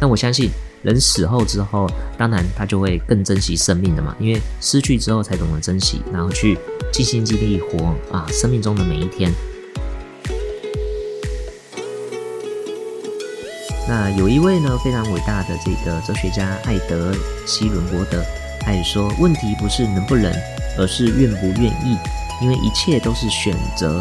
那我相信人死后之后，当然他就会更珍惜生命的嘛，因为失去之后才懂得珍惜，然后去尽心尽力活啊，生命中的每一天。那有一位呢非常伟大的这个哲学家艾德希伦伯德，他也说，问题不是能不能，而是愿不愿意，因为一切都是选择。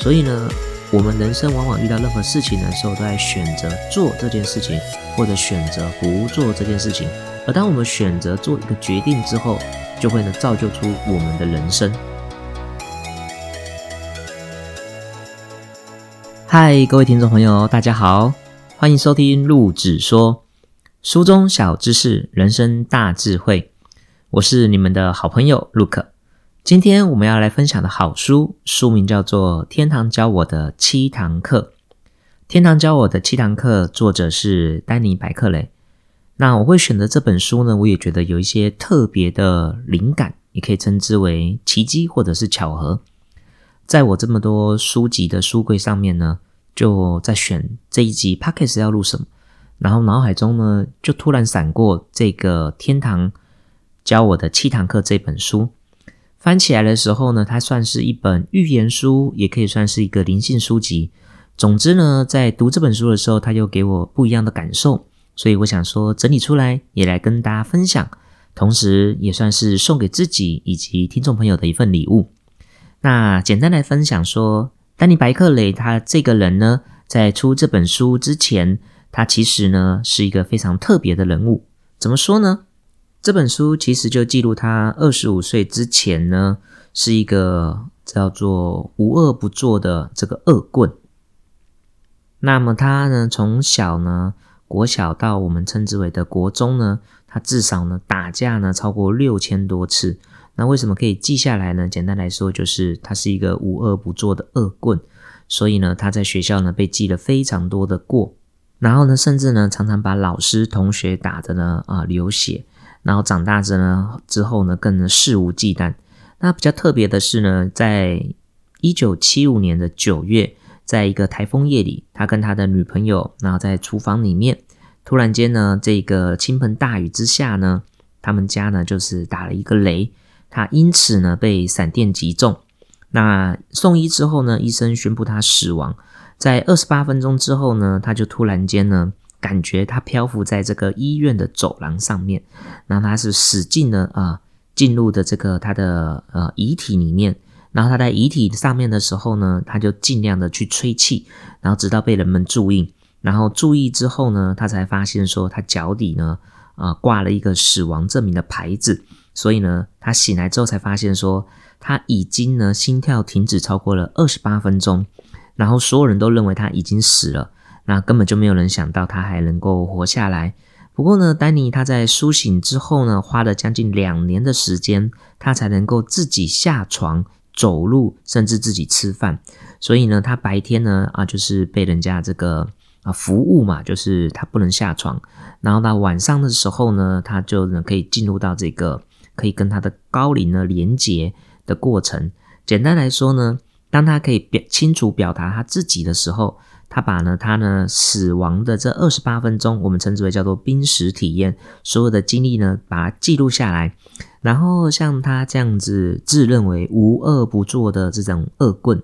所以呢，我们人生往往遇到任何事情的时候，都在选择做这件事情，或者选择不做这件事情。而当我们选择做一个决定之后，就会呢造就出我们的人生。嗨，各位听众朋友，大家好。欢迎收听陆子说书中小知识，人生大智慧。我是你们的好朋友 Luke。今天我们要来分享的好书，书名叫做《天堂教我的七堂课》。天堂教我的七堂课，作者是丹尼白克雷。那我会选择这本书呢，我也觉得有一些特别的灵感，也可以称之为奇迹或者是巧合。在我这么多书籍的书柜上面呢。就在选这一集 p o c k e t 要录什么，然后脑海中呢就突然闪过这个天堂教我的七堂课这本书，翻起来的时候呢，它算是一本寓言书，也可以算是一个灵性书籍。总之呢，在读这本书的时候，它又给我不一样的感受，所以我想说整理出来也来跟大家分享，同时也算是送给自己以及听众朋友的一份礼物。那简单来分享说。丹尼·白克雷他这个人呢，在出这本书之前，他其实呢是一个非常特别的人物。怎么说呢？这本书其实就记录他二十五岁之前呢，是一个叫做无恶不作的这个恶棍。那么他呢，从小呢，国小到我们称之为的国中呢，他至少呢打架呢超过六千多次。那为什么可以记下来呢？简单来说，就是他是一个无恶不作的恶棍，所以呢，他在学校呢被记了非常多的过，然后呢，甚至呢常常把老师、同学打的呢啊流血，然后长大之呢之后呢更肆无忌惮。那比较特别的是呢，在一九七五年的九月，在一个台风夜里，他跟他的女朋友，然后在厨房里面，突然间呢，这个倾盆大雨之下呢，他们家呢就是打了一个雷。他因此呢被闪电击中，那送医之后呢，医生宣布他死亡。在二十八分钟之后呢，他就突然间呢感觉他漂浮在这个医院的走廊上面，然后他是使劲的啊进入的这个他的呃遗体里面，然后他在遗体上面的时候呢，他就尽量的去吹气，然后直到被人们注意，然后注意之后呢，他才发现说他脚底呢啊挂了一个死亡证明的牌子。所以呢，他醒来之后才发现说，他已经呢心跳停止超过了二十八分钟，然后所有人都认为他已经死了，那根本就没有人想到他还能够活下来。不过呢，丹尼他在苏醒之后呢，花了将近两年的时间，他才能够自己下床走路，甚至自己吃饭。所以呢，他白天呢啊就是被人家这个啊服务嘛，就是他不能下床，然后到晚上的时候呢，他就能可以进入到这个。可以跟他的高龄呢连接的过程，简单来说呢，当他可以表清楚表达他自己的时候，他把呢他呢死亡的这二十八分钟，我们称之为叫做濒死体验，所有的经历呢把它记录下来，然后像他这样子自认为无恶不作的这种恶棍，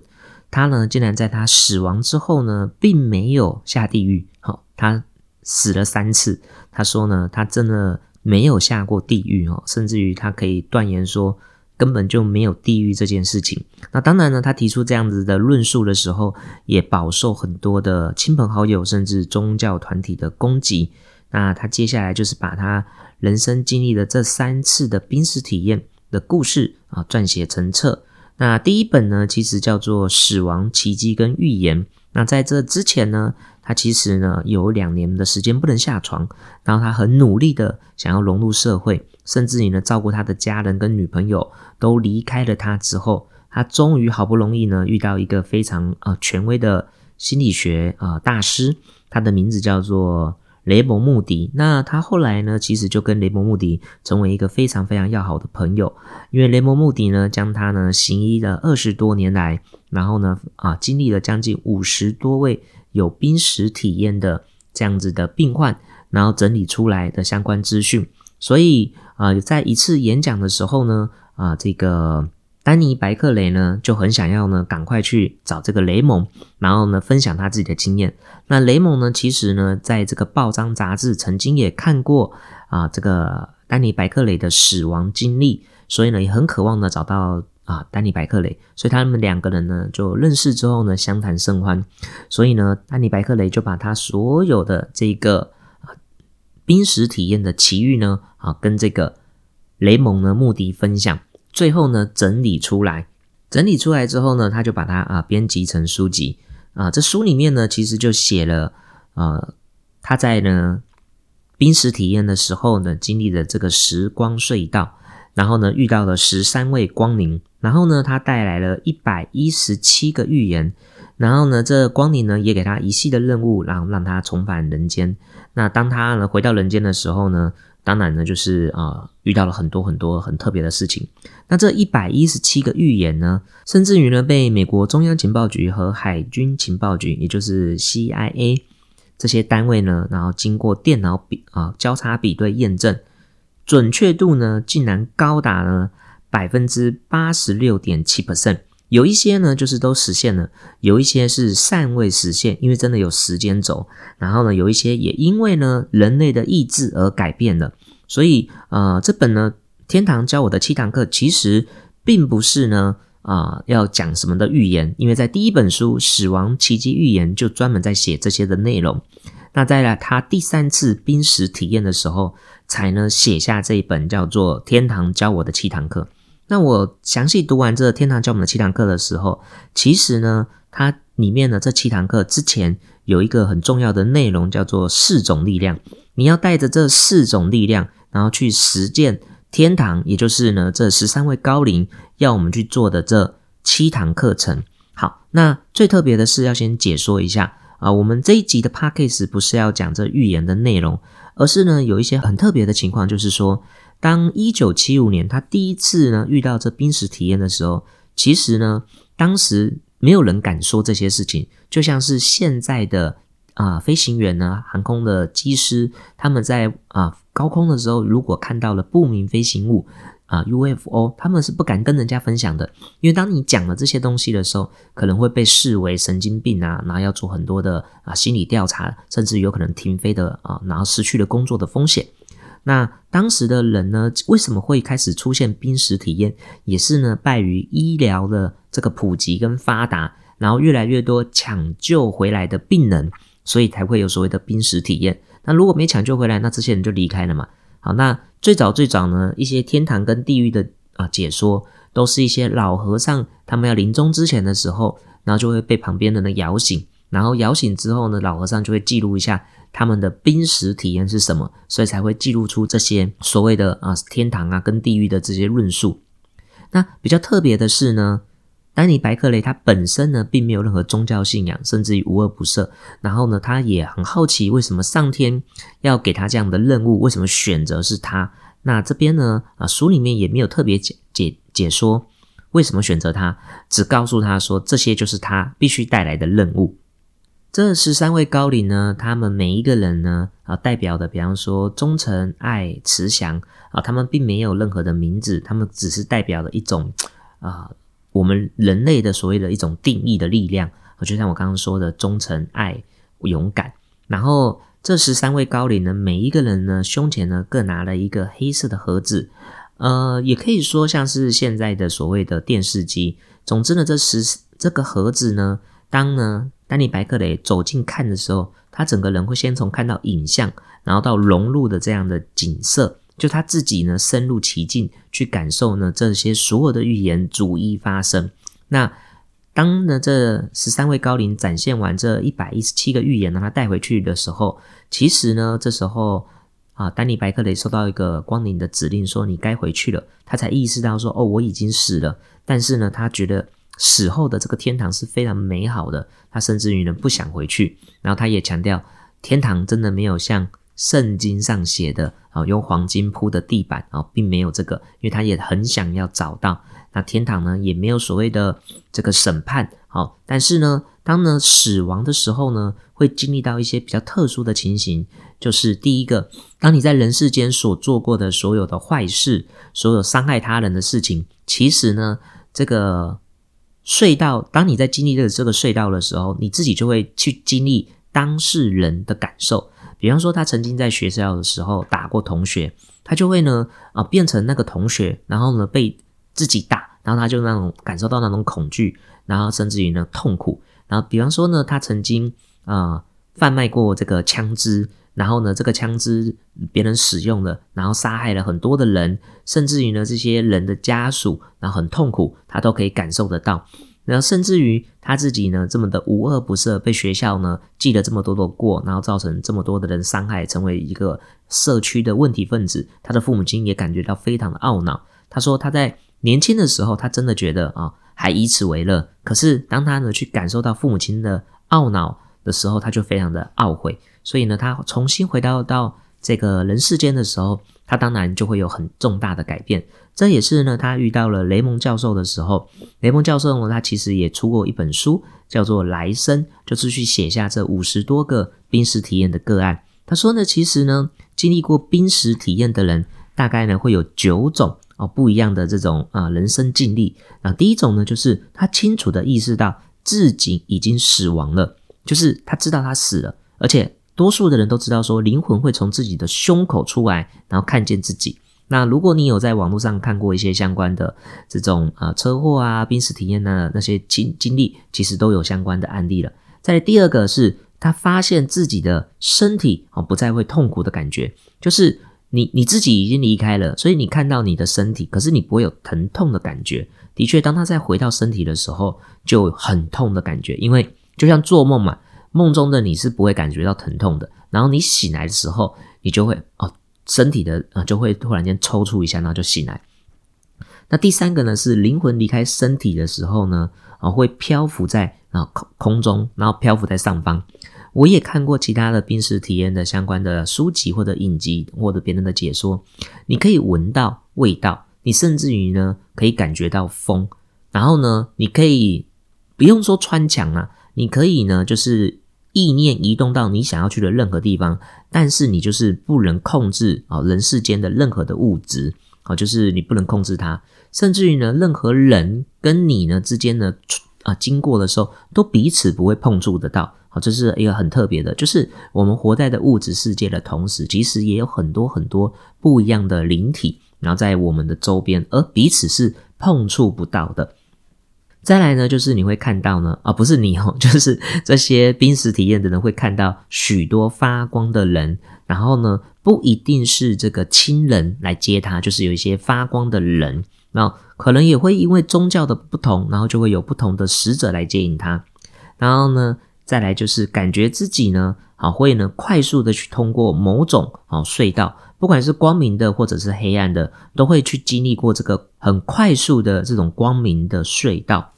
他呢竟然在他死亡之后呢，并没有下地狱，好，他死了三次，他说呢，他真的。没有下过地狱哦，甚至于他可以断言说根本就没有地狱这件事情。那当然呢，他提出这样子的论述的时候，也饱受很多的亲朋好友甚至宗教团体的攻击。那他接下来就是把他人生经历的这三次的濒死体验的故事啊撰写成册。那第一本呢，其实叫做《死亡奇迹跟预言》。那在这之前呢？他其实呢有两年的时间不能下床，然后他很努力的想要融入社会，甚至于呢照顾他的家人跟女朋友都离开了他之后，他终于好不容易呢遇到一个非常呃权威的心理学啊大师，他的名字叫做雷蒙穆迪。那他后来呢其实就跟雷蒙穆迪成为一个非常非常要好的朋友，因为雷蒙穆迪呢将他呢行医了二十多年来，然后呢啊经历了将近五十多位。有濒死体验的这样子的病患，然后整理出来的相关资讯。所以啊，在一次演讲的时候呢，啊，这个丹尼白克雷呢就很想要呢赶快去找这个雷蒙，然后呢分享他自己的经验。那雷蒙呢，其实呢在这个报章杂志曾经也看过啊这个丹尼白克雷的死亡经历，所以呢也很渴望呢找到。啊，丹尼·白克雷，所以他们两个人呢就认识之后呢，相谈甚欢。所以呢，丹尼·白克雷就把他所有的这个濒死体验的奇遇呢，啊，跟这个雷蒙呢目的分享，最后呢整理出来。整理出来之后呢，他就把它啊编辑成书籍。啊，这书里面呢，其实就写了呃他在呢濒死体验的时候呢经历的这个时光隧道。然后呢，遇到了十三位光灵，然后呢，他带来了一百一十七个预言，然后呢，这光灵呢也给他一系的任务，然后让他重返人间。那当他呢回到人间的时候呢，当然呢就是啊遇到了很多很多很特别的事情。那这一百一十七个预言呢，甚至于呢被美国中央情报局和海军情报局，也就是 CIA 这些单位呢，然后经过电脑比啊交叉比对验证。准确度呢，竟然高达了百分之八十六点七 percent，有一些呢就是都实现了，有一些是尚未实现，因为真的有时间轴。然后呢，有一些也因为呢人类的意志而改变了。所以呃，这本呢《天堂教我的七堂课》其实并不是呢啊要讲什么的预言，因为在第一本书《死亡奇迹预言》就专门在写这些的内容。那在了他第三次濒死体验的时候。才呢写下这一本叫做《天堂教我的七堂课》。那我详细读完这《天堂教我们的七堂课》的时候，其实呢，它里面的这七堂课之前有一个很重要的内容，叫做四种力量。你要带着这四种力量，然后去实践天堂，也就是呢这十三位高龄要我们去做的这七堂课程。好，那最特别的是要先解说一下啊，我们这一集的 p a c k a g e 不是要讲这预言的内容。而是呢，有一些很特别的情况，就是说，当一九七五年他第一次呢遇到这濒死体验的时候，其实呢，当时没有人敢说这些事情，就像是现在的啊飞行员呢，航空的机师，他们在啊高空的时候，如果看到了不明飞行物。啊，UFO 他们是不敢跟人家分享的，因为当你讲了这些东西的时候，可能会被视为神经病啊，然后要做很多的啊心理调查，甚至有可能停飞的啊，然后失去了工作的风险。那当时的人呢，为什么会开始出现濒死体验？也是呢，败于医疗的这个普及跟发达，然后越来越多抢救回来的病人，所以才会有所谓的濒死体验。那如果没抢救回来，那这些人就离开了嘛。好，那最早最早呢，一些天堂跟地狱的啊解说，都是一些老和尚，他们要临终之前的时候，然后就会被旁边的人摇醒，然后摇醒之后呢，老和尚就会记录一下他们的濒死体验是什么，所以才会记录出这些所谓的啊天堂啊跟地狱的这些论述。那比较特别的是呢。丹尼·白克雷他本身呢，并没有任何宗教信仰，甚至于无恶不赦。然后呢，他也很好奇，为什么上天要给他这样的任务？为什么选择是他？那这边呢，啊，书里面也没有特别解解解说为什么选择他，只告诉他说，这些就是他必须带来的任务。这十三位高龄呢，他们每一个人呢，啊，代表的，比方说忠诚、爱、慈祥啊，他们并没有任何的名字，他们只是代表了一种啊。我们人类的所谓的一种定义的力量，就像我刚刚说的忠诚、爱、勇敢。然后这十三位高龄呢，每一个人呢胸前呢各拿了一个黑色的盒子，呃，也可以说像是现在的所谓的电视机。总之呢，这十这个盒子呢，当呢丹尼白克雷走近看的时候，他整个人会先从看到影像，然后到融入的这样的景色。就他自己呢，深入其境去感受呢，这些所有的预言逐一发生。那当呢这十三位高龄展现完这一百一十七个预言，让他带回去的时候，其实呢，这时候啊，丹尼白克雷收到一个光灵的指令，说你该回去了。他才意识到说，哦，我已经死了。但是呢，他觉得死后的这个天堂是非常美好的。他甚至于呢不想回去。然后他也强调，天堂真的没有像。圣经上写的啊，用黄金铺的地板啊，并没有这个，因为他也很想要找到那天堂呢，也没有所谓的这个审判好，但是呢，当呢死亡的时候呢，会经历到一些比较特殊的情形，就是第一个，当你在人世间所做过的所有的坏事，所有伤害他人的事情，其实呢，这个隧道，当你在经历这个这个隧道的时候，你自己就会去经历当事人的感受。比方说，他曾经在学校的时候打过同学，他就会呢啊变成那个同学，然后呢被自己打，然后他就那种感受到那种恐惧。然后甚至于呢痛苦，然后比方说呢，他曾经啊贩卖过这个枪支，然后呢这个枪支别人使用了，然后杀害了很多的人，甚至于呢这些人的家属，然后很痛苦，他都可以感受得到。然后甚至于他自己呢这么的无恶不赦，被学校呢记了这么多的过，然后造成这么多的人伤害，成为一个社区的问题分子，他的父母亲也感觉到非常的懊恼。他说他在年轻的时候，他真的觉得啊。还以此为乐，可是当他呢去感受到父母亲的懊恼的时候，他就非常的懊悔。所以呢，他重新回到到这个人世间的时候，他当然就会有很重大的改变。这也是呢，他遇到了雷蒙教授的时候，雷蒙教授呢，他其实也出过一本书，叫做《来生》，就是去写下这五十多个濒死体验的个案。他说呢，其实呢，经历过濒死体验的人，大概呢会有九种。哦，不一样的这种啊人生经历啊，第一种呢，就是他清楚的意识到自己已经死亡了，就是他知道他死了，而且多数的人都知道说灵魂会从自己的胸口出来，然后看见自己。那如果你有在网络上看过一些相关的这种啊车祸啊濒死体验的那些经经历，其实都有相关的案例了。再第二个是他发现自己的身体哦不再会痛苦的感觉，就是。你你自己已经离开了，所以你看到你的身体，可是你不会有疼痛的感觉。的确，当他再回到身体的时候，就很痛的感觉，因为就像做梦嘛，梦中的你是不会感觉到疼痛的。然后你醒来的时候，你就会哦，身体的啊就会突然间抽搐一下，然后就醒来。那第三个呢，是灵魂离开身体的时候呢，啊会漂浮在啊空空中，然后漂浮在上方。我也看过其他的濒死体验的相关的书籍或者影集或者别人的解说，你可以闻到味道，你甚至于呢可以感觉到风，然后呢你可以不用说穿墙啊，你可以呢就是意念移动到你想要去的任何地方，但是你就是不能控制啊人世间的任何的物质啊，就是你不能控制它，甚至于呢任何人跟你呢之间呢啊经过的时候都彼此不会碰触得到。好，这是一个很特别的，就是我们活在的物质世界的同时，其实也有很多很多不一样的灵体，然后在我们的周边，而彼此是碰触不到的。再来呢，就是你会看到呢，啊，不是你哦，就是这些濒死体验的人会看到许多发光的人，然后呢，不一定是这个亲人来接他，就是有一些发光的人，然后可能也会因为宗教的不同，然后就会有不同的使者来接引他，然后呢。再来就是感觉自己呢，好会呢快速的去通过某种好隧道，不管是光明的或者是黑暗的，都会去经历过这个很快速的这种光明的隧道。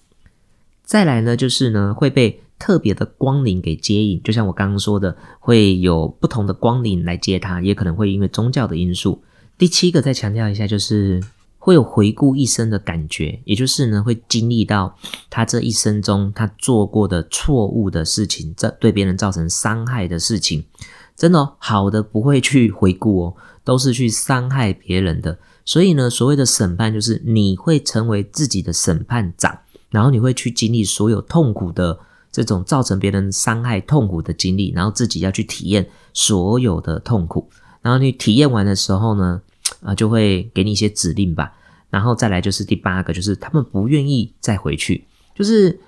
再来呢，就是呢会被特别的光灵给接引，就像我刚刚说的，会有不同的光灵来接他，也可能会因为宗教的因素。第七个再强调一下，就是。会有回顾一生的感觉，也就是呢，会经历到他这一生中他做过的错误的事情，这对别人造成伤害的事情，真的好的不会去回顾哦，都是去伤害别人的。所以呢，所谓的审判就是你会成为自己的审判长，然后你会去经历所有痛苦的这种造成别人伤害痛苦的经历，然后自己要去体验所有的痛苦，然后你体验完的时候呢？啊，就会给你一些指令吧，然后再来就是第八个，就是他们不愿意再回去，就是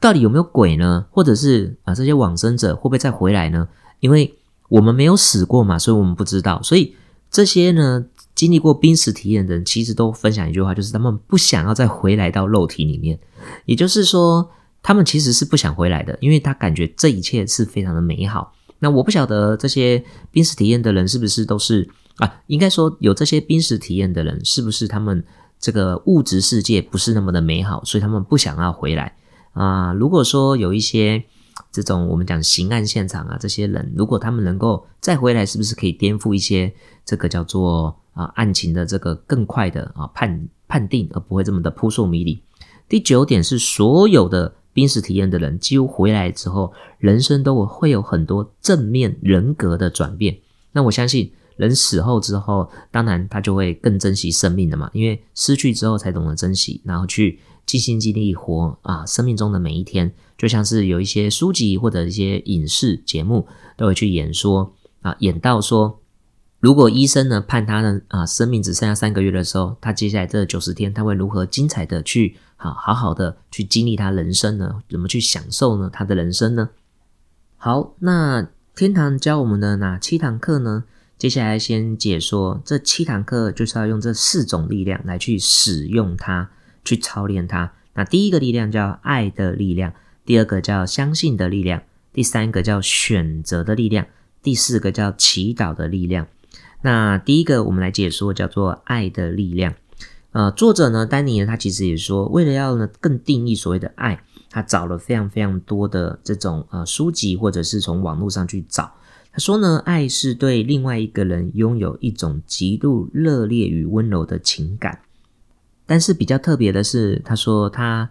到底有没有鬼呢？或者是啊，这些往生者会不会再回来呢？因为我们没有死过嘛，所以我们不知道。所以这些呢，经历过濒死体验的人，其实都分享一句话，就是他们不想要再回来到肉体里面，也就是说，他们其实是不想回来的，因为他感觉这一切是非常的美好。那我不晓得这些濒死体验的人是不是都是。啊，应该说有这些濒死体验的人，是不是他们这个物质世界不是那么的美好，所以他们不想要回来啊？如果说有一些这种我们讲刑案现场啊，这些人如果他们能够再回来，是不是可以颠覆一些这个叫做啊案情的这个更快的啊判判定，而不会这么的扑朔迷离？第九点是所有的濒死体验的人，几乎回来之后，人生都会有很多正面人格的转变。那我相信，人死后之后，当然他就会更珍惜生命的嘛，因为失去之后才懂得珍惜，然后去尽心尽力活啊，生命中的每一天，就像是有一些书籍或者一些影视节目都会去演说啊，演到说。如果医生呢判他呢啊生命只剩下三个月的时候，他接下来这九十天他会如何精彩的去好好好的去经历他人生呢？怎么去享受呢？他的人生呢？好，那天堂教我们的哪七堂课呢？接下来先解说这七堂课，就是要用这四种力量来去使用它，去操练它。那第一个力量叫爱的力量，第二个叫相信的力量，第三个叫选择的力量，第四个叫祈祷的力量。那第一个，我们来解说叫做爱的力量。呃，作者呢，丹尼呢，他其实也说，为了要呢更定义所谓的爱，他找了非常非常多的这种呃书籍，或者是从网络上去找。他说呢，爱是对另外一个人拥有一种极度热烈与温柔的情感。但是比较特别的是，他说他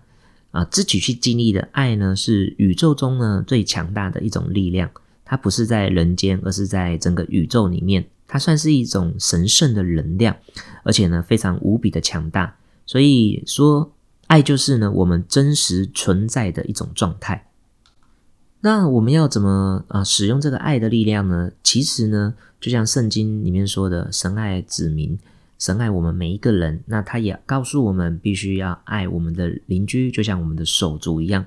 啊自己去经历的爱呢，是宇宙中呢最强大的一种力量。它不是在人间，而是在整个宇宙里面。它算是一种神圣的能量，而且呢非常无比的强大。所以说，爱就是呢我们真实存在的一种状态。那我们要怎么啊使用这个爱的力量呢？其实呢，就像圣经里面说的，神爱子民，神爱我们每一个人。那他也告诉我们，必须要爱我们的邻居，就像我们的手足一样。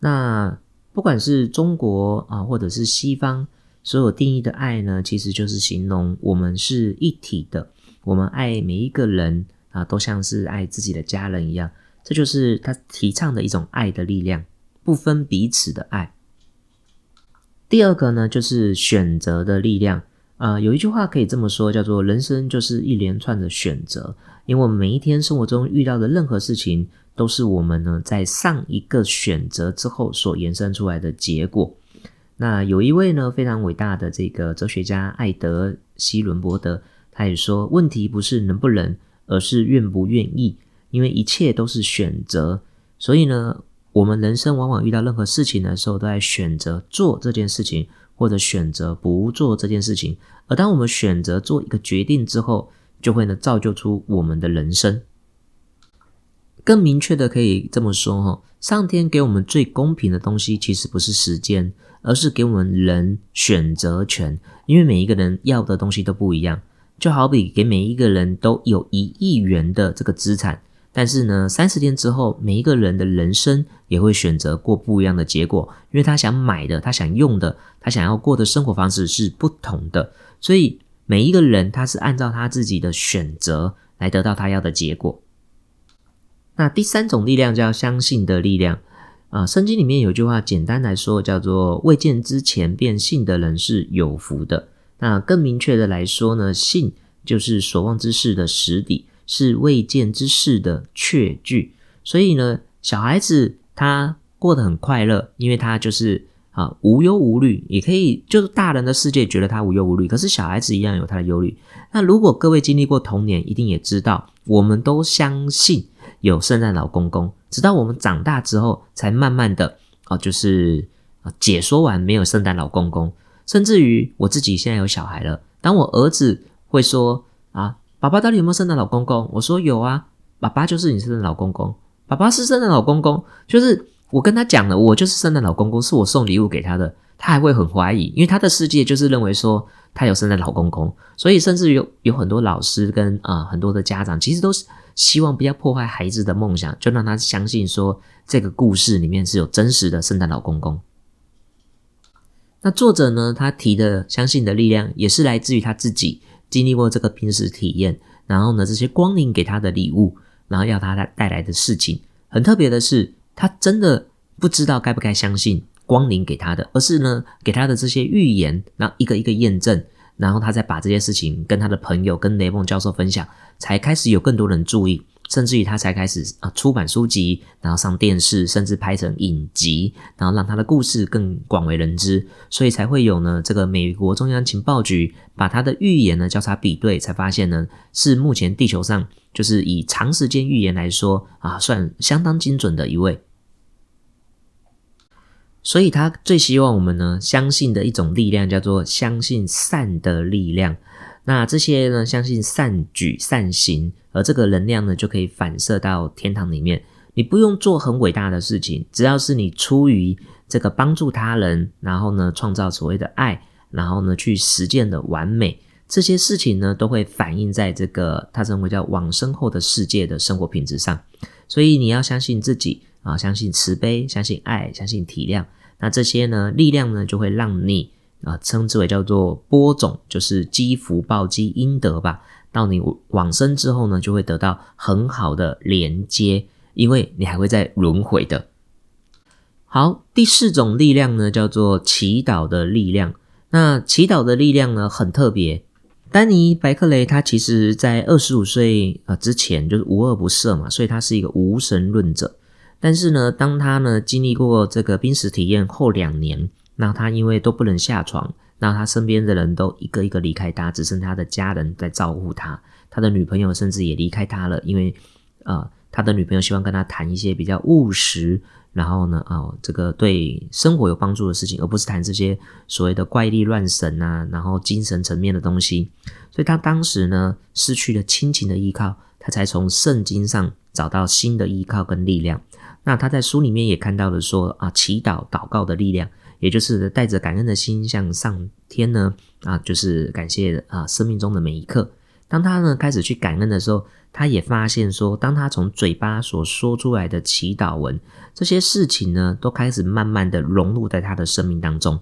那不管是中国啊，或者是西方。所有定义的爱呢，其实就是形容我们是一体的，我们爱每一个人啊，都像是爱自己的家人一样。这就是他提倡的一种爱的力量，不分彼此的爱。第二个呢，就是选择的力量。啊，有一句话可以这么说，叫做“人生就是一连串的选择”，因为每一天生活中遇到的任何事情，都是我们呢在上一个选择之后所延伸出来的结果。那有一位呢非常伟大的这个哲学家艾德希伦伯德，他也说，问题不是能不能，而是愿不愿意。因为一切都是选择，所以呢，我们人生往往遇到任何事情的时候，都在选择做这件事情，或者选择不做这件事情。而当我们选择做一个决定之后，就会呢造就出我们的人生。更明确的可以这么说哈，上天给我们最公平的东西，其实不是时间。而是给我们人选择权，因为每一个人要的东西都不一样。就好比给每一个人都有一亿元的这个资产，但是呢，三十天之后，每一个人的人生也会选择过不一样的结果，因为他想买的、他想用的、他想要过的生活方式是不同的。所以每一个人他是按照他自己的选择来得到他要的结果。那第三种力量叫相信的力量。啊，圣经里面有句话，简单来说叫做“未见之前便信的人是有福的”。那更明确的来说呢，信就是所望之事的实底，是未见之事的确据。所以呢，小孩子他过得很快乐，因为他就是啊无忧无虑，也可以就是大人的世界觉得他无忧无虑，可是小孩子一样有他的忧虑。那如果各位经历过童年，一定也知道，我们都相信有圣诞老公公。直到我们长大之后，才慢慢的啊，就是啊解说完没有圣诞老公公，甚至于我自己现在有小孩了，当我儿子会说啊，爸爸到底有没有圣诞老公公？我说有啊，爸爸就是你圣诞老公公，爸爸是圣诞老公公，就是我跟他讲了，我就是圣诞老公公，是我送礼物给他的，他还会很怀疑，因为他的世界就是认为说他有圣诞老公公，所以甚至于有有很多老师跟啊很多的家长，其实都是。希望不要破坏孩子的梦想，就让他相信说这个故事里面是有真实的圣诞老公公。那作者呢，他提的相信的力量，也是来自于他自己经历过这个濒死体验，然后呢，这些光临给他的礼物，然后要他带带来的事情。很特别的是，他真的不知道该不该相信光临给他的，而是呢，给他的这些预言，然后一个一个验证。然后他再把这些事情跟他的朋友、跟雷蒙教授分享，才开始有更多人注意，甚至于他才开始啊出版书籍，然后上电视，甚至拍成影集，然后让他的故事更广为人知，所以才会有呢这个美国中央情报局把他的预言呢交叉比对，才发现呢是目前地球上就是以长时间预言来说啊算相当精准的一位。所以他最希望我们呢相信的一种力量叫做相信善的力量。那这些呢相信善举善行，而这个能量呢就可以反射到天堂里面。你不用做很伟大的事情，只要是你出于这个帮助他人，然后呢创造所谓的爱，然后呢去实践的完美，这些事情呢都会反映在这个他称为叫往生后的世界的生活品质上。所以你要相信自己啊，相信慈悲，相信爱，相信体谅。那这些呢力量呢就会让你啊称之为叫做播种，就是积福报、积阴德吧。到你往生之后呢，就会得到很好的连接。因为你还会再轮回的。好，第四种力量呢，叫做祈祷的力量。那祈祷的力量呢，很特别。丹尼·白克雷他其实在二十五岁啊之前就是无恶不赦嘛，所以他是一个无神论者。但是呢，当他呢经历过这个濒死体验后两年，那他因为都不能下床，那他身边的人都一个一个离开他，只剩他的家人在照顾他。他的女朋友甚至也离开他了，因为啊。他的女朋友希望跟他谈一些比较务实，然后呢，哦，这个对生活有帮助的事情，而不是谈这些所谓的怪力乱神啊，然后精神层面的东西。所以他当时呢，失去了亲情的依靠，他才从圣经上找到新的依靠跟力量。那他在书里面也看到了说啊，祈祷祷告的力量，也就是带着感恩的心向上天呢，啊，就是感谢啊生命中的每一刻。当他呢开始去感恩的时候。他也发现说，当他从嘴巴所说出来的祈祷文，这些事情呢，都开始慢慢的融入在他的生命当中。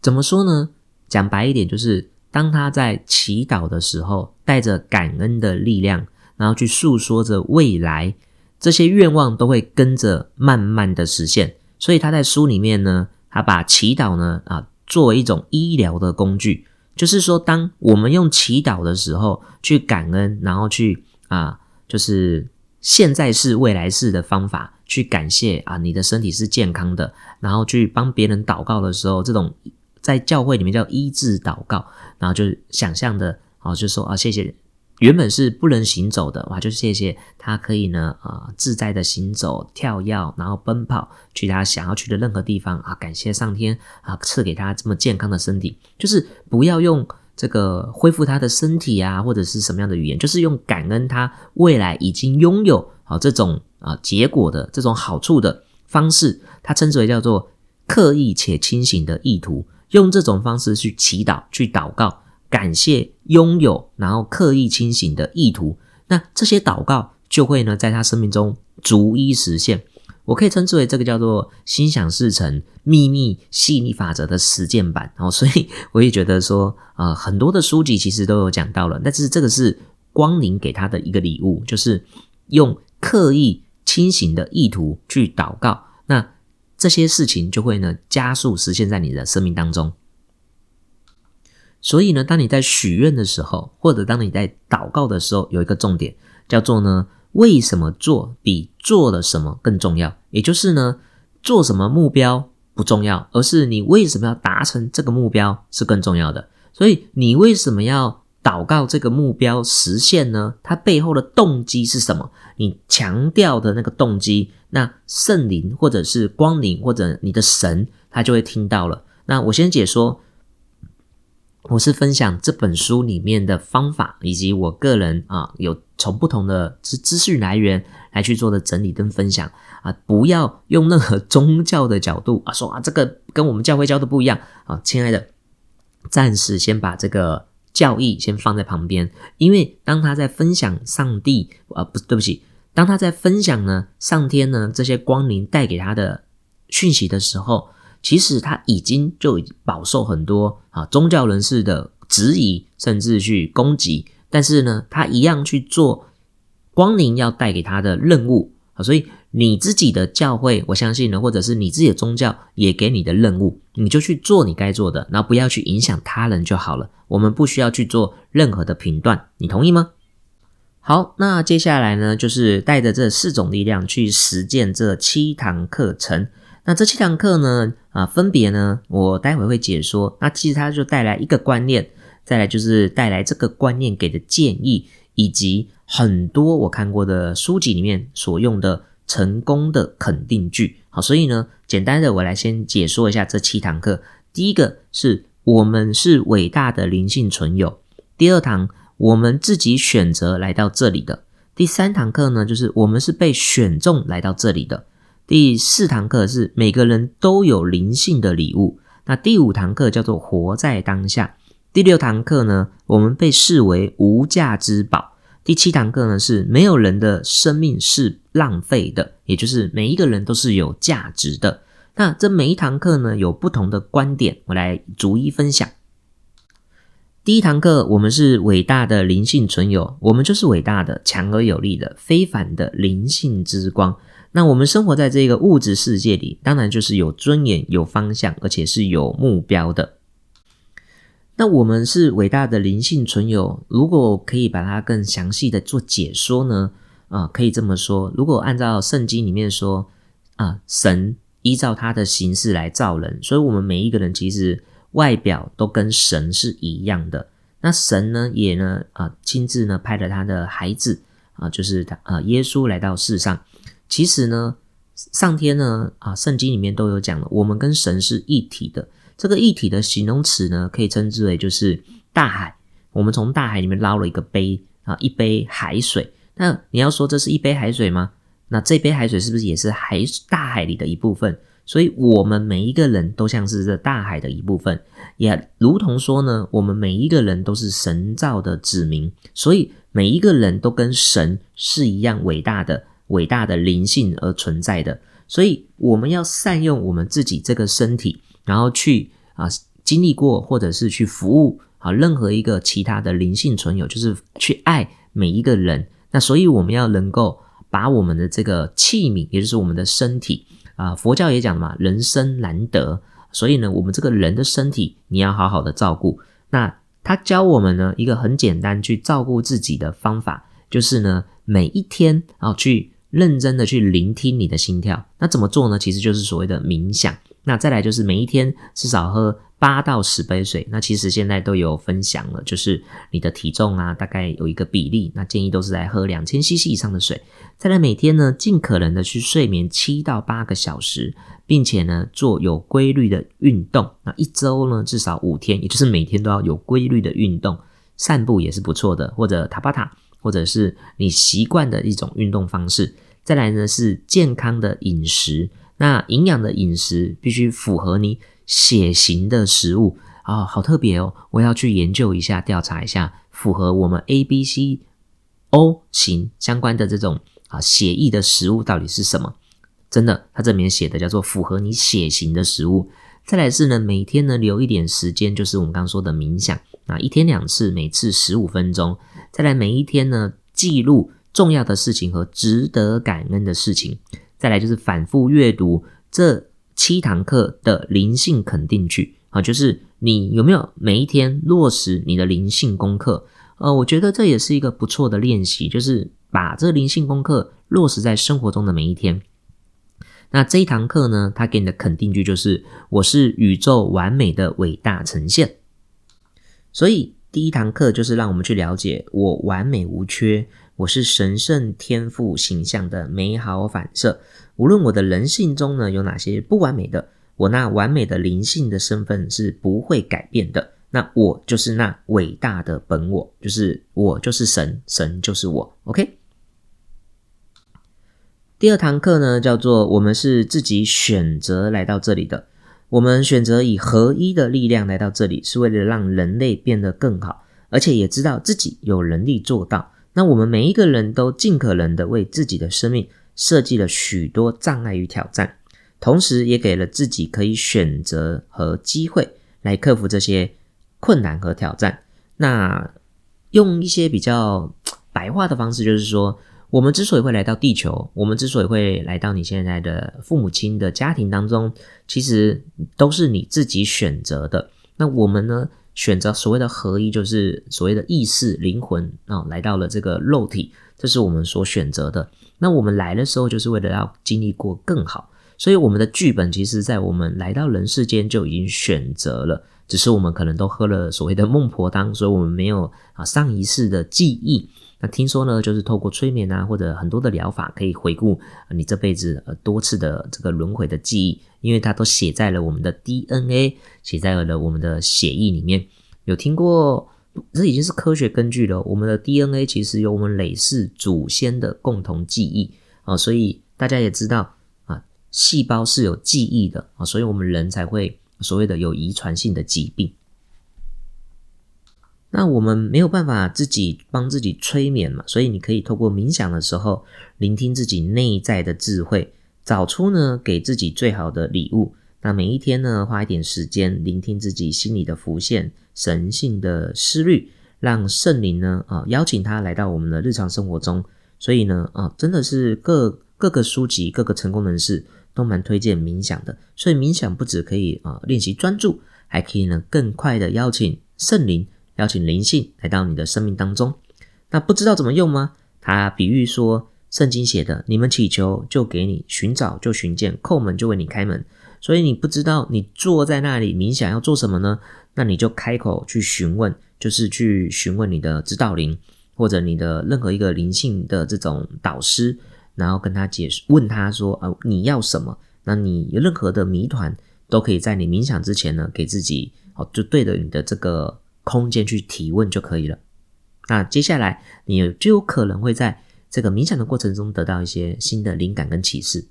怎么说呢？讲白一点，就是当他在祈祷的时候，带着感恩的力量，然后去诉说着未来，这些愿望都会跟着慢慢的实现。所以他在书里面呢，他把祈祷呢啊作为一种医疗的工具。就是说，当我们用祈祷的时候去感恩，然后去啊，就是现在是未来式的方法去感谢啊，你的身体是健康的，然后去帮别人祷告的时候，这种在教会里面叫医治祷告，然后就想象的啊，就说啊，谢谢。原本是不能行走的哇，就谢谢他可以呢啊自在的行走、跳跃，然后奔跑去他想要去的任何地方啊！感谢上天啊赐给他这么健康的身体，就是不要用这个恢复他的身体啊，或者是什么样的语言，就是用感恩他未来已经拥有好这种啊结果的这种好处的方式，他称之为叫做刻意且清醒的意图，用这种方式去祈祷、去祷告。感谢拥有，然后刻意清醒的意图，那这些祷告就会呢，在他生命中逐一实现。我可以称之为这个叫做“心想事成”秘密吸引力法则的实践版。然后，所以我也觉得说，呃，很多的书籍其实都有讲到了，但是这个是光临给他的一个礼物，就是用刻意清醒的意图去祷告，那这些事情就会呢加速实现在你的生命当中。所以呢，当你在许愿的时候，或者当你在祷告的时候，有一个重点叫做呢，为什么做比做了什么更重要？也就是呢，做什么目标不重要，而是你为什么要达成这个目标是更重要的。所以你为什么要祷告这个目标实现呢？它背后的动机是什么？你强调的那个动机，那圣灵或者是光灵或者你的神，他就会听到了。那我先解说。我是分享这本书里面的方法，以及我个人啊，有从不同的资资讯来源来去做的整理跟分享啊，不要用任何宗教的角度啊，说啊这个跟我们教会教的不一样啊，亲爱的，暂时先把这个教义先放在旁边，因为当他在分享上帝啊，不对不起，当他在分享呢上天呢这些光明带给他的讯息的时候。其实他已经就饱受很多啊宗教人士的质疑，甚至去攻击，但是呢，他一样去做光临要带给他的任务啊。所以你自己的教会，我相信呢，或者是你自己的宗教也给你的任务，你就去做你该做的，然后不要去影响他人就好了。我们不需要去做任何的评断，你同意吗？好，那接下来呢，就是带着这四种力量去实践这七堂课程。那这七堂课呢？啊，分别呢，我待会会解说。那其实它就带来一个观念，再来就是带来这个观念给的建议，以及很多我看过的书籍里面所用的成功的肯定句。好，所以呢，简单的我来先解说一下这七堂课。第一个是我们是伟大的灵性存有，第二堂我们自己选择来到这里的，第三堂课呢就是我们是被选中来到这里的，第四堂课是每个人都有灵性的礼物，那第五堂课叫做活在当下，第六堂课呢我们被视为无价之宝，第七堂课呢是没有人的生命是浪费的，也就是每一个人都是有价值的。那这每一堂课呢，有不同的观点，我来逐一分享。第一堂课，我们是伟大的灵性存有，我们就是伟大的、强而有力的、非凡的灵性之光。那我们生活在这个物质世界里，当然就是有尊严、有方向，而且是有目标的。那我们是伟大的灵性存有，如果可以把它更详细的做解说呢？啊，可以这么说，如果按照圣经里面说啊，神。依照他的形式来造人，所以我们每一个人其实外表都跟神是一样的。那神呢，也呢啊亲自呢派了他的孩子啊，就是他啊耶稣来到世上。其实呢，上天呢啊圣经里面都有讲了，我们跟神是一体的。这个一体的形容词呢，可以称之为就是大海。我们从大海里面捞了一个杯啊，一杯海水。那你要说这是一杯海水吗？那这杯海水是不是也是海大海里的一部分？所以，我们每一个人都像是这大海的一部分，也如同说呢，我们每一个人都是神造的子民，所以每一个人都跟神是一样伟大的、伟大的灵性而存在的。所以，我们要善用我们自己这个身体，然后去啊经历过，或者是去服务啊任何一个其他的灵性存有，就是去爱每一个人。那所以，我们要能够。把我们的这个器皿，也就是我们的身体啊，佛教也讲嘛，人生难得，所以呢，我们这个人的身体你要好好的照顾。那他教我们呢一个很简单去照顾自己的方法，就是呢每一天啊去认真的去聆听你的心跳。那怎么做呢？其实就是所谓的冥想。那再来就是每一天至少喝。八到十杯水，那其实现在都有分享了，就是你的体重啊，大概有一个比例，那建议都是在喝两千 CC 以上的水。再来每天呢，尽可能的去睡眠七到八个小时，并且呢做有规律的运动。那一周呢至少五天，也就是每天都要有规律的运动，散步也是不错的，或者塔巴塔，或者是你习惯的一种运动方式。再来呢是健康的饮食，那营养的饮食必须符合你。血型的食物啊，好特别哦！我要去研究一下，调查一下符合我们 A、B、C、O 型相关的这种啊血液的食物到底是什么？真的，它这里面写的叫做符合你血型的食物。再来是呢，每天呢留一点时间，就是我们刚刚说的冥想啊，一天两次，每次十五分钟。再来每一天呢记录重要的事情和值得感恩的事情。再来就是反复阅读这。七堂课的灵性肯定句啊，就是你有没有每一天落实你的灵性功课？呃，我觉得这也是一个不错的练习，就是把这灵性功课落实在生活中的每一天。那这一堂课呢，他给你的肯定句就是“我是宇宙完美的伟大呈现”。所以第一堂课就是让我们去了解我完美无缺。我是神圣天赋形象的美好反射，无论我的人性中呢有哪些不完美的，我那完美的灵性的身份是不会改变的。那我就是那伟大的本我，就是我就是神，神就是我。OK。第二堂课呢叫做我们是自己选择来到这里的，我们选择以合一的力量来到这里，是为了让人类变得更好，而且也知道自己有能力做到。那我们每一个人都尽可能的为自己的生命设计了许多障碍与挑战，同时也给了自己可以选择和机会来克服这些困难和挑战。那用一些比较白话的方式，就是说，我们之所以会来到地球，我们之所以会来到你现在的父母亲的家庭当中，其实都是你自己选择的。那我们呢？选择所谓的合一，就是所谓的意识、灵魂啊，来到了这个肉体，这是我们所选择的。那我们来的时候，就是为了要经历过更好，所以我们的剧本其实，在我们来到人世间就已经选择了，只是我们可能都喝了所谓的孟婆汤，所以我们没有啊上一世的记忆。那听说呢，就是透过催眠啊，或者很多的疗法，可以回顾你这辈子呃多次的这个轮回的记忆，因为它都写在了我们的 DNA，写在了我们的血液里面。有听过？这已经是科学根据了。我们的 DNA 其实有我们累世祖先的共同记忆啊，所以大家也知道啊，细胞是有记忆的啊，所以我们人才会所谓的有遗传性的疾病。那我们没有办法自己帮自己催眠嘛，所以你可以透过冥想的时候，聆听自己内在的智慧，找出呢给自己最好的礼物。那每一天呢，花一点时间聆听自己心里的浮现、神性的思虑，让圣灵呢啊邀请他来到我们的日常生活中。所以呢啊，真的是各各个书籍、各个成功人士都蛮推荐冥想的。所以冥想不止可以啊练习专注，还可以呢更快的邀请圣灵。邀请灵性来到你的生命当中，那不知道怎么用吗？他比喻说，圣经写的，你们祈求就给你，寻找就寻见，叩门就为你开门。所以你不知道你坐在那里冥想要做什么呢？那你就开口去询问，就是去询问你的指导灵或者你的任何一个灵性的这种导师，然后跟他解释，问他说，呃，你要什么？那你有任何的谜团，都可以在你冥想之前呢，给自己哦，就对着你的这个。空间去提问就可以了。那接下来你就有可能会在这个冥想的过程中得到一些新的灵感跟启示。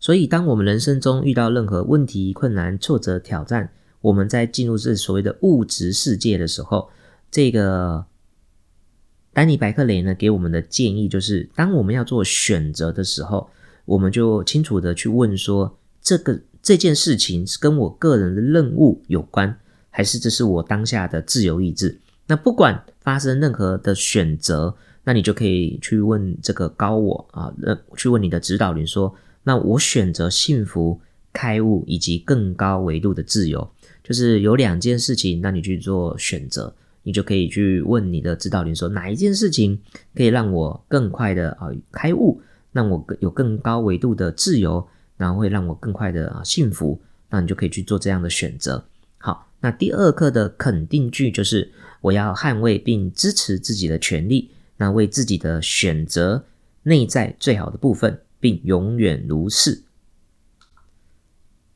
所以，当我们人生中遇到任何问题、困难、挫折、挑战，我们在进入这所谓的物质世界的时候，这个丹尼白克雷呢给我们的建议就是：当我们要做选择的时候，我们就清楚的去问说，这个这件事情是跟我个人的任务有关。还是这是我当下的自由意志。那不管发生任何的选择，那你就可以去问这个高我啊，那去问你的指导灵说：那我选择幸福、开悟以及更高维度的自由，就是有两件事情，那你去做选择，你就可以去问你的指导灵说：哪一件事情可以让我更快的啊开悟，让我有更高维度的自由，然后会让我更快的啊幸福，那你就可以去做这样的选择。那第二课的肯定句就是我要捍卫并支持自己的权利，那为自己的选择内在最好的部分，并永远如是。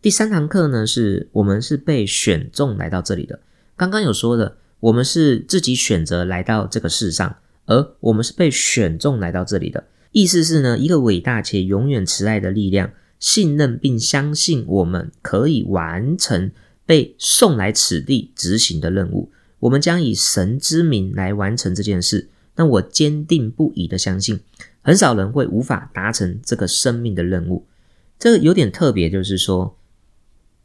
第三堂课呢，是我们是被选中来到这里的。刚刚有说的，我们是自己选择来到这个世上，而我们是被选中来到这里的。意思是呢，一个伟大且永远慈爱的力量，信任并相信我们可以完成。被送来此地执行的任务，我们将以神之名来完成这件事。那我坚定不移的相信，很少人会无法达成这个生命的任务。这个有点特别，就是说，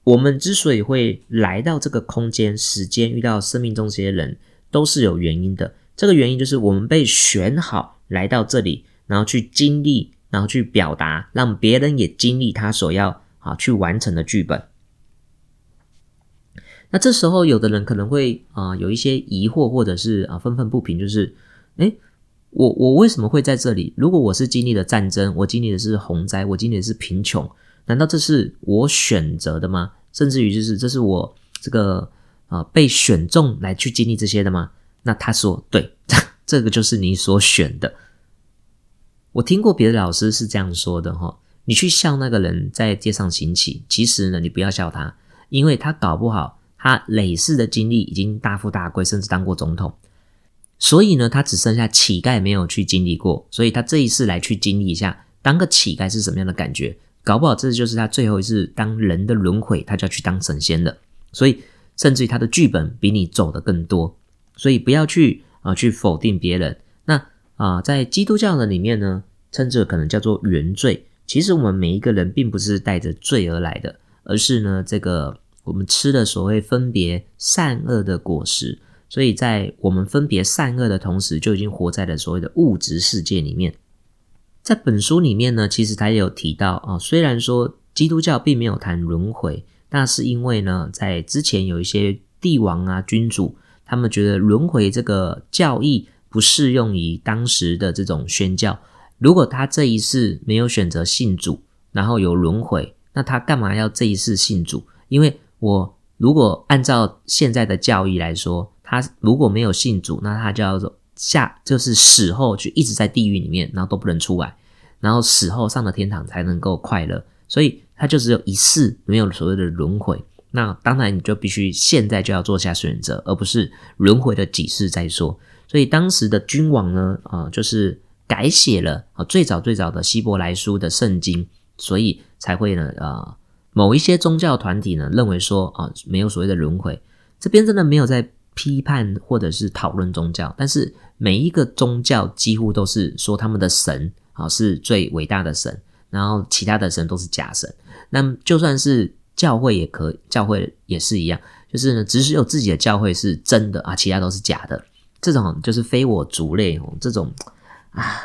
我们之所以会来到这个空间、时间，遇到生命中这些人，都是有原因的。这个原因就是我们被选好来到这里，然后去经历，然后去表达，让别人也经历他所要啊去完成的剧本。那这时候，有的人可能会啊有一些疑惑，或者是啊愤愤不平，就是，诶，我我为什么会在这里？如果我是经历了战争，我经历的是洪灾，我经历的是贫穷，难道这是我选择的吗？甚至于就是这是我这个啊被选中来去经历这些的吗？那他说，对，这个就是你所选的。我听过别的老师是这样说的哈，你去笑那个人在街上行乞，其实呢，你不要笑他，因为他搞不好。他累世的经历已经大富大贵，甚至当过总统，所以呢，他只剩下乞丐没有去经历过，所以他这一次来去经历一下当个乞丐是什么样的感觉，搞不好这就是他最后一次当人的轮回，他就要去当神仙了。所以，甚至于他的剧本比你走的更多，所以不要去啊去否定别人。那啊，在基督教的里面呢，称这可能叫做原罪。其实我们每一个人并不是带着罪而来的，而是呢这个。我们吃的所谓分别善恶的果实，所以在我们分别善恶的同时，就已经活在了所谓的物质世界里面。在本书里面呢，其实他也有提到啊，虽然说基督教并没有谈轮回，那是因为呢，在之前有一些帝王啊、君主，他们觉得轮回这个教义不适用于当时的这种宣教。如果他这一世没有选择信主，然后有轮回，那他干嘛要这一世信主？因为我如果按照现在的教义来说，他如果没有信主，那他就要下就是死后就一直在地狱里面，然后都不能出来，然后死后上了天堂才能够快乐，所以他就只有一世，没有所谓的轮回。那当然你就必须现在就要做下选择，而不是轮回的几世再说。所以当时的君王呢，啊，就是改写了啊最早最早的希伯来书的圣经，所以才会呢，啊，某一些宗教团体呢认为说啊没有所谓的轮回。这边真的没有在批判或者是讨论宗教，但是每一个宗教几乎都是说他们的神啊是最伟大的神，然后其他的神都是假神。那就算是教会也可，教会也是一样，就是呢，只是有自己的教会是真的啊，其他都是假的。这种就是非我族类哦，这种啊，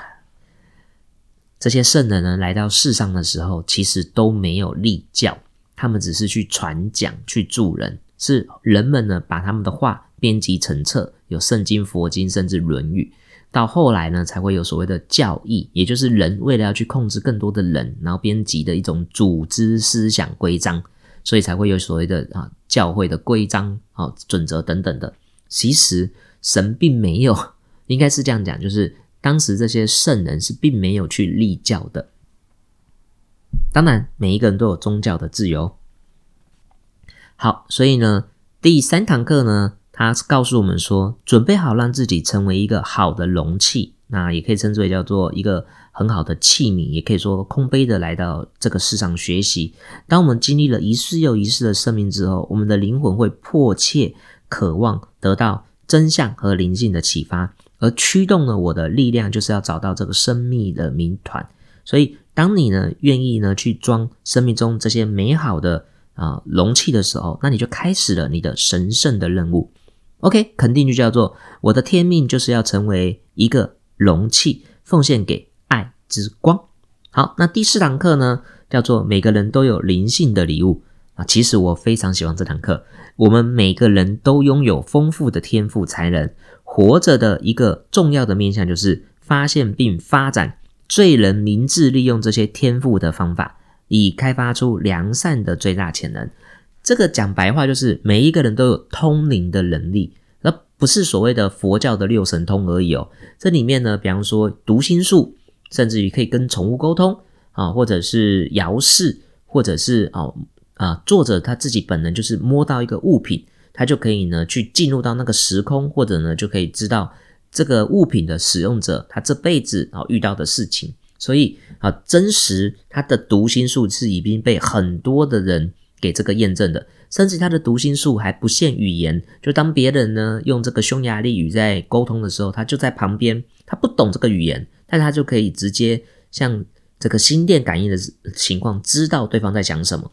这些圣人呢来到世上的时候，其实都没有立教，他们只是去传讲、去助人，是人们呢把他们的话编辑成册，有圣经、佛经，甚至《论语》。到后来呢，才会有所谓的教义，也就是人为了要去控制更多的人，然后编辑的一种组织思想规章，所以才会有所谓的啊教会的规章、啊准则等等的。其实。神并没有，应该是这样讲，就是当时这些圣人是并没有去立教的。当然，每一个人都有宗教的自由。好，所以呢，第三堂课呢，他告诉我们说，准备好让自己成为一个好的容器，那也可以称之为叫做一个很好的器皿，也可以说空杯的来到这个世上学习。当我们经历了一世又一世的生命之后，我们的灵魂会迫切渴望得到。真相和灵性的启发，而驱动了我的力量，就是要找到这个生命的谜团。所以，当你呢愿意呢去装生命中这些美好的啊容器的时候，那你就开始了你的神圣的任务。OK，肯定就叫做我的天命，就是要成为一个容器，奉献给爱之光。好，那第四堂课呢，叫做每个人都有灵性的礼物啊。其实我非常喜欢这堂课。我们每个人都拥有丰富的天赋才能，活着的一个重要的面向就是发现并发展最能明智利用这些天赋的方法，以开发出良善的最大潜能。这个讲白话就是每一个人都有通灵的能力，而不是所谓的佛教的六神通而已哦。这里面呢，比方说读心术，甚至于可以跟宠物沟通啊，或者是遥视，或者是哦。啊，作者他自己本人就是摸到一个物品，他就可以呢去进入到那个时空，或者呢就可以知道这个物品的使用者他这辈子啊遇到的事情。所以啊，真实他的读心术是已经被很多的人给这个验证的，甚至他的读心术还不限语言，就当别人呢用这个匈牙利语在沟通的时候，他就在旁边，他不懂这个语言，但他就可以直接像这个心电感应的情况，知道对方在讲什么。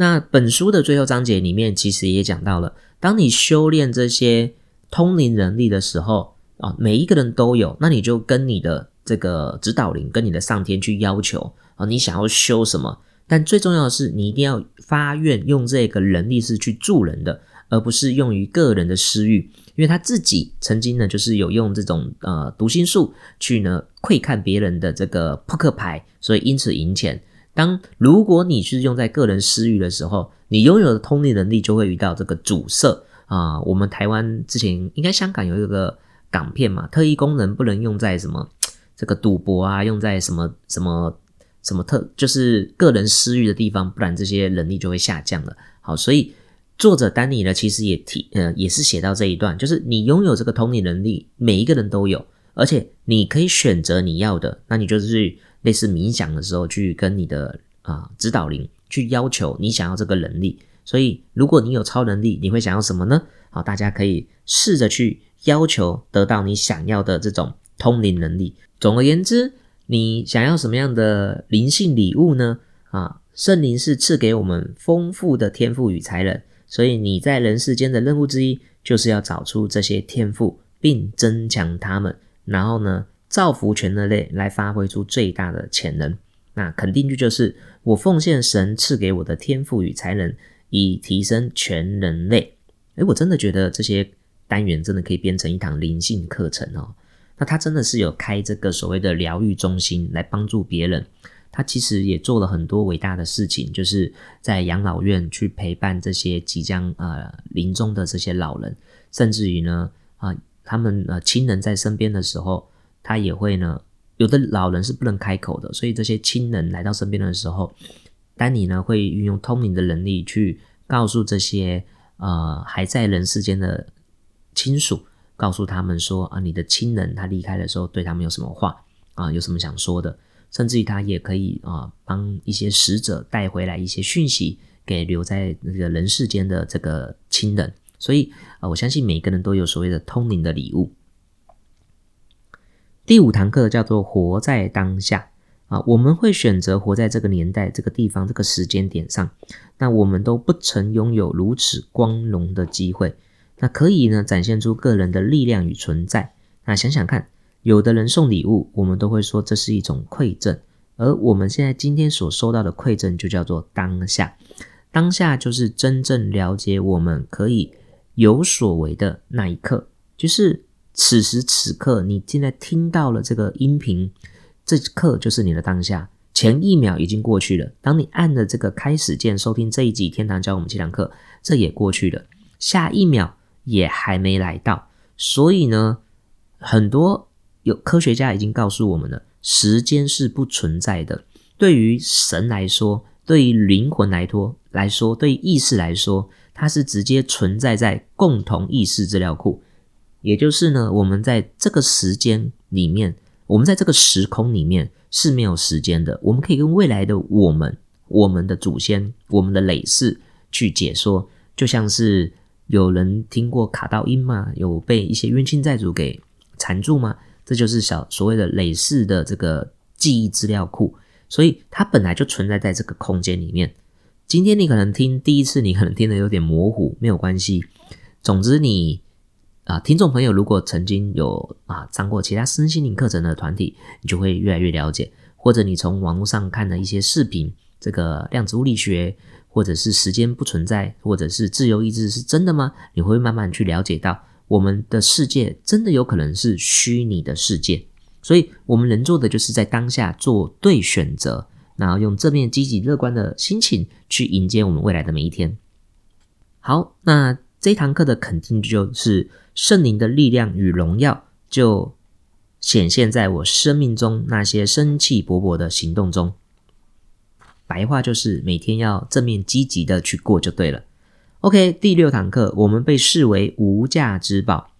那本书的最后章节里面，其实也讲到了，当你修炼这些通灵能力的时候啊，每一个人都有，那你就跟你的这个指导灵，跟你的上天去要求啊，你想要修什么？但最重要的是，你一定要发愿用这个能力是去助人的，而不是用于个人的私欲。因为他自己曾经呢，就是有用这种呃读心术去呢窥看别人的这个扑克牌，所以因此赢钱。当如果你是用在个人私欲的时候，你拥有的通灵能力就会遇到这个阻塞啊。我们台湾之前应该香港有一个港片嘛，特异功能不能用在什么这个赌博啊，用在什么什么什么特就是个人私欲的地方，不然这些能力就会下降了。好，所以作者丹尼呢，其实也提呃也是写到这一段，就是你拥有这个通灵能力，每一个人都有，而且你可以选择你要的，那你就是。类似冥想的时候，去跟你的啊指导灵去要求你想要这个能力。所以，如果你有超能力，你会想要什么呢？好，大家可以试着去要求得到你想要的这种通灵能力。总而言之，你想要什么样的灵性礼物呢？啊，圣灵是赐给我们丰富的天赋与才能，所以你在人世间的任务之一，就是要找出这些天赋，并增强他们。然后呢？造福全人类，来发挥出最大的潜能。那肯定句就是我奉献神赐给我的天赋与才能，以提升全人类。诶，我真的觉得这些单元真的可以编成一堂灵性课程哦。那他真的是有开这个所谓的疗愈中心来帮助别人。他其实也做了很多伟大的事情，就是在养老院去陪伴这些即将呃临终的这些老人，甚至于呢啊。他们呃亲人在身边的时候，他也会呢，有的老人是不能开口的，所以这些亲人来到身边的时候，丹尼呢会运用通灵的能力去告诉这些呃还在人世间的亲属，告诉他们说啊，你的亲人他离开的时候对他们有什么话啊，有什么想说的，甚至于他也可以啊帮一些使者带回来一些讯息给留在那个人世间的这个亲人。所以啊，我相信每个人都有所谓的通灵的礼物。第五堂课叫做“活在当下”啊，我们会选择活在这个年代、这个地方、这个时间点上。那我们都不曾拥有如此光荣的机会，那可以呢展现出个人的力量与存在。那想想看，有的人送礼物，我们都会说这是一种馈赠，而我们现在今天所收到的馈赠就叫做当下。当下就是真正了解我们可以。有所为的那一刻，就是此时此刻，你现在听到了这个音频，这刻就是你的当下。前一秒已经过去了，当你按了这个开始键收听这一集《天堂教我们七堂课》，这也过去了，下一秒也还没来到。所以呢，很多有科学家已经告诉我们了，时间是不存在的。对于神来说，对于灵魂来说来说，对于意识来说。它是直接存在在共同意识资料库，也就是呢，我们在这个时间里面，我们在这个时空里面是没有时间的。我们可以跟未来的我们、我们的祖先、我们的累世去解说，就像是有人听过卡道音吗？有被一些冤亲债主给缠住吗？这就是小所谓的累世的这个记忆资料库，所以它本来就存在在这个空间里面。今天你可能听第一次，你可能听得有点模糊，没有关系。总之，你啊，听众朋友如果曾经有啊上过其他身心灵课程的团体，你就会越来越了解。或者你从网络上看的一些视频，这个量子物理学，或者是时间不存在，或者是自由意志是真的吗？你会慢慢去了解到，我们的世界真的有可能是虚拟的世界。所以，我们能做的就是在当下做对选择。然后用正面、积极、乐观的心情去迎接我们未来的每一天。好，那这堂课的肯定就是圣灵的力量与荣耀，就显现在我生命中那些生气勃勃的行动中。白话就是每天要正面积极的去过就对了。OK，第六堂课，我们被视为无价之宝。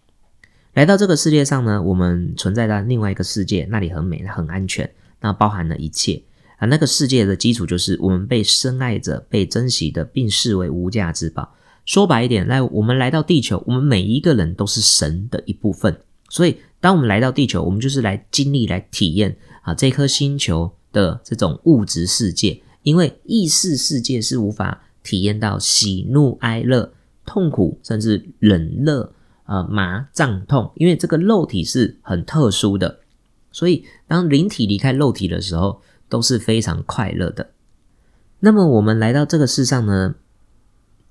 来到这个世界上呢，我们存在在另外一个世界，那里很美、很安全，那包含了一切。啊，那个世界的基础就是我们被深爱着、被珍惜的，并视为无价之宝。说白一点，来，我们来到地球，我们每一个人都是神的一部分。所以，当我们来到地球，我们就是来经历、来体验啊这颗星球的这种物质世界。因为意识世界是无法体验到喜怒哀乐、痛苦，甚至冷热、啊麻胀痛，因为这个肉体是很特殊的。所以，当灵体离开肉体的时候，都是非常快乐的。那么我们来到这个世上呢，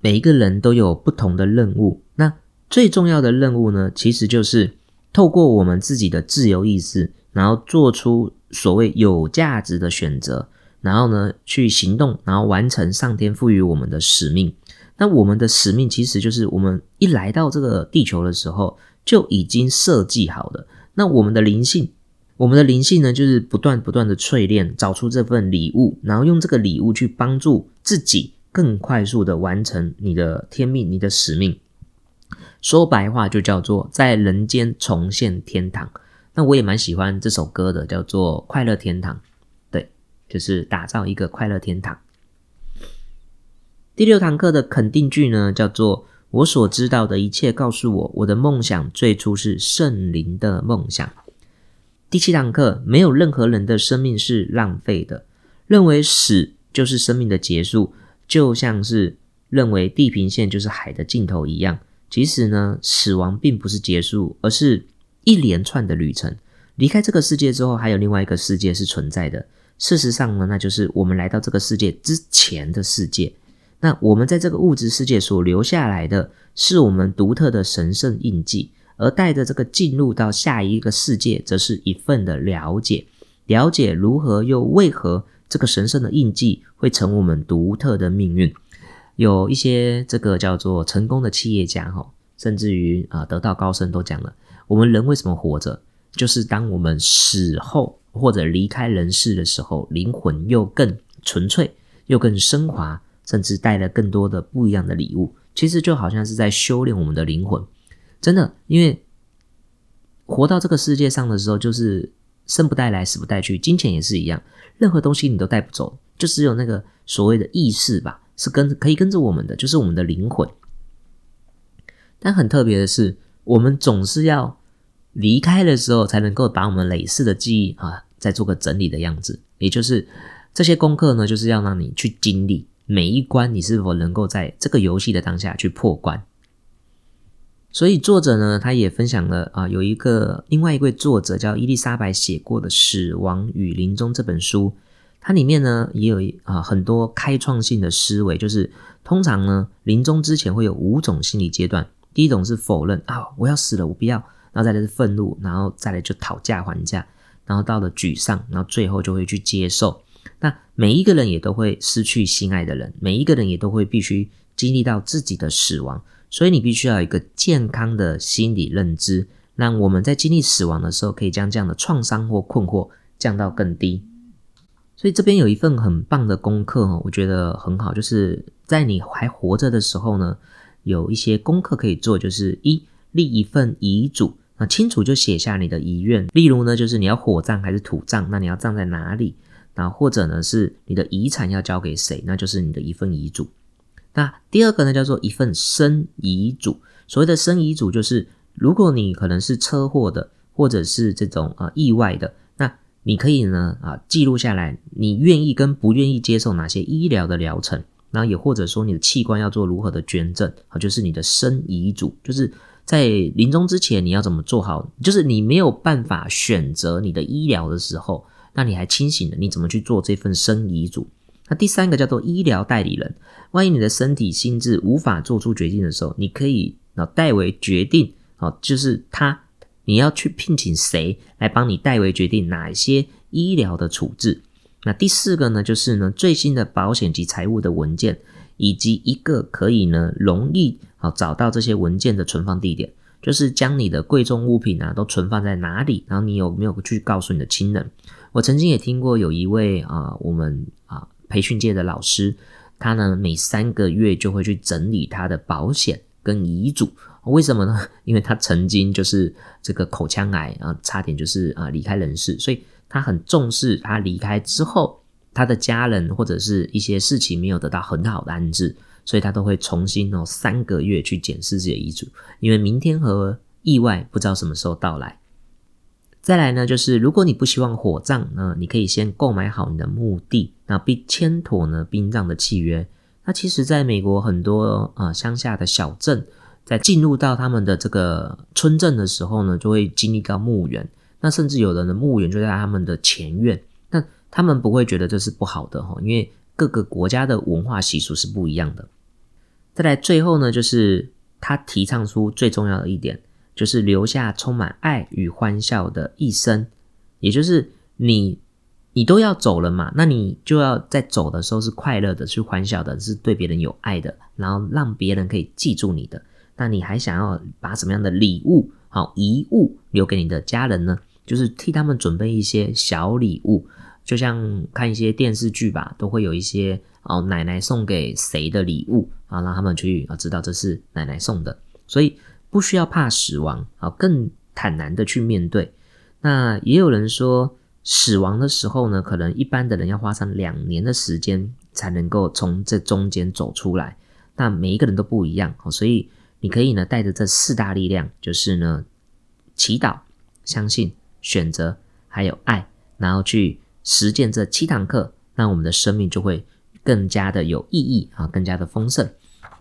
每一个人都有不同的任务。那最重要的任务呢，其实就是透过我们自己的自由意志，然后做出所谓有价值的选择，然后呢去行动，然后完成上天赋予我们的使命。那我们的使命其实就是我们一来到这个地球的时候就已经设计好的。那我们的灵性。我们的灵性呢，就是不断不断的淬炼，找出这份礼物，然后用这个礼物去帮助自己更快速的完成你的天命、你的使命。说白话就叫做在人间重现天堂。那我也蛮喜欢这首歌的，叫做《快乐天堂》。对，就是打造一个快乐天堂。第六堂课的肯定句呢，叫做“我所知道的一切告诉我，我的梦想最初是圣灵的梦想。”第七堂课，没有任何人的生命是浪费的。认为死就是生命的结束，就像是认为地平线就是海的尽头一样。其实呢，死亡并不是结束，而是一连串的旅程。离开这个世界之后，还有另外一个世界是存在的。事实上呢，那就是我们来到这个世界之前的世界。那我们在这个物质世界所留下来的是我们独特的神圣印记。而带着这个进入到下一个世界，则是一份的了解，了解如何又为何这个神圣的印记会成我们独特的命运。有一些这个叫做成功的企业家哈，甚至于啊得道高僧都讲了，我们人为什么活着？就是当我们死后或者离开人世的时候，灵魂又更纯粹，又更升华，甚至带了更多的不一样的礼物。其实就好像是在修炼我们的灵魂，真的，因为活到这个世界上的时候，就是生不带来，死不带去，金钱也是一样，任何东西你都带不走，就只有那个所谓的意识吧，是跟可以跟着我们的，就是我们的灵魂。但很特别的是，我们总是要。离开的时候，才能够把我们累世的记忆啊，再做个整理的样子。也就是这些功课呢，就是要让你去经历每一关，你是否能够在这个游戏的当下去破关。所以作者呢，他也分享了啊，有一个另外一位作者叫伊丽莎白写过的《死亡与临终》这本书，它里面呢也有啊很多开创性的思维，就是通常呢临终之前会有五种心理阶段，第一种是否认啊，我要死了，我不要。然后再来是愤怒，然后再来就讨价还价，然后到了沮丧，然后最后就会去接受。那每一个人也都会失去心爱的人，每一个人也都会必须经历到自己的死亡，所以你必须要有一个健康的心理认知，让我们在经历死亡的时候，可以将这样的创伤或困惑降到更低。所以这边有一份很棒的功课哦，我觉得很好，就是在你还活着的时候呢，有一些功课可以做，就是一立一份遗嘱。那清楚就写下你的遗愿，例如呢，就是你要火葬还是土葬，那你要葬在哪里？那或者呢，是你的遗产要交给谁？那就是你的一份遗嘱。那第二个呢，叫做一份生遗嘱。所谓的生遗嘱，就是如果你可能是车祸的，或者是这种啊意外的，那你可以呢啊记录下来，你愿意跟不愿意接受哪些医疗的疗程，然后也或者说你的器官要做如何的捐赠，啊，就是你的生遗嘱，就是。在临终之前，你要怎么做好？就是你没有办法选择你的医疗的时候，那你还清醒的，你怎么去做这份生遗嘱？那第三个叫做医疗代理人，万一你的身体、心智无法做出决定的时候，你可以啊代为决定，啊，就是他你要去聘请谁来帮你代为决定哪些医疗的处置？那第四个呢，就是呢最新的保险及财务的文件。以及一个可以呢容易啊找到这些文件的存放地点，就是将你的贵重物品啊都存放在哪里，然后你有没有去告诉你的亲人？我曾经也听过有一位啊我们啊培训界的老师，他呢每三个月就会去整理他的保险跟遗嘱，为什么呢？因为他曾经就是这个口腔癌啊，差点就是啊离开人世，所以他很重视他离开之后。他的家人或者是一些事情没有得到很好的安置，所以他都会重新哦三个月去检视自己的遗嘱，因为明天和意外不知道什么时候到来。再来呢，就是如果你不希望火葬呢，你可以先购买好你的墓地，那并签妥呢殡葬的契约。那其实，在美国很多啊乡下的小镇，在进入到他们的这个村镇的时候呢，就会经历到墓园，那甚至有人的墓园就在他们的前院。那他们不会觉得这是不好的哈，因为各个国家的文化习俗是不一样的。再来最后呢，就是他提倡出最重要的一点，就是留下充满爱与欢笑的一生。也就是你，你都要走了嘛，那你就要在走的时候是快乐的，是欢笑的，是对别人有爱的，然后让别人可以记住你的。那你还想要把什么样的礼物、好遗物留给你的家人呢？就是替他们准备一些小礼物。就像看一些电视剧吧，都会有一些哦，奶奶送给谁的礼物啊，让他们去啊知道这是奶奶送的，所以不需要怕死亡啊，更坦然的去面对。那也有人说，死亡的时候呢，可能一般的人要花上两年的时间才能够从这中间走出来。那每一个人都不一样，所以你可以呢带着这四大力量，就是呢祈祷、相信、选择还有爱，然后去。实践这七堂课，那我们的生命就会更加的有意义啊，更加的丰盛。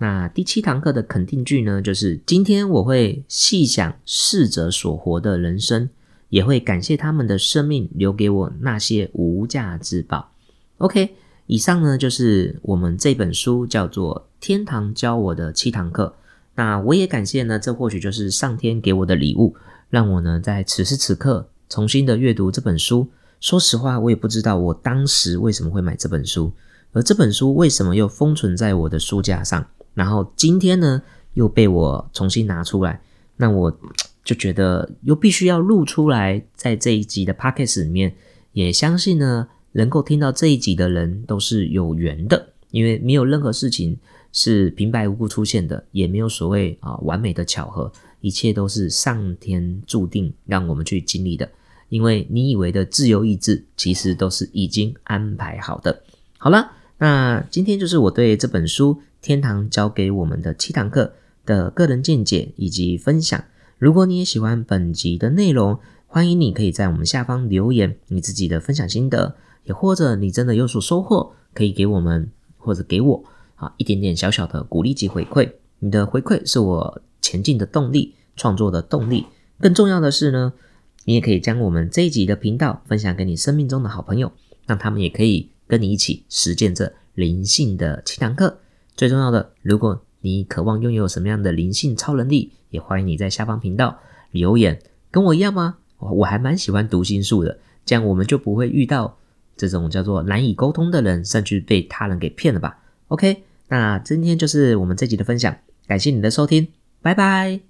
那第七堂课的肯定句呢，就是今天我会细想逝者所活的人生，也会感谢他们的生命留给我那些无价之宝。OK，以上呢就是我们这本书叫做《天堂教我的七堂课》。那我也感谢呢，这或许就是上天给我的礼物，让我呢在此时此刻重新的阅读这本书。说实话，我也不知道我当时为什么会买这本书，而这本书为什么又封存在我的书架上，然后今天呢又被我重新拿出来，那我就觉得又必须要录出来，在这一集的 podcast 里面，也相信呢，能够听到这一集的人都是有缘的，因为没有任何事情是平白无故出现的，也没有所谓啊完美的巧合，一切都是上天注定让我们去经历的。因为你以为的自由意志，其实都是已经安排好的。好了，那今天就是我对这本书《天堂教给我们的七堂课》的个人见解以及分享。如果你也喜欢本集的内容，欢迎你可以在我们下方留言你自己的分享心得，也或者你真的有所收获，可以给我们或者给我啊一点点小小的鼓励及回馈。你的回馈是我前进的动力，创作的动力。更重要的是呢。你也可以将我们这一集的频道分享给你生命中的好朋友，让他们也可以跟你一起实践这灵性的七堂课。最重要的，如果你渴望拥有什么样的灵性超能力，也欢迎你在下方频道留言。跟我一样吗？我我还蛮喜欢读心术的，这样我们就不会遇到这种叫做难以沟通的人，甚至被他人给骗了吧？OK，那今天就是我们这集的分享，感谢你的收听，拜拜。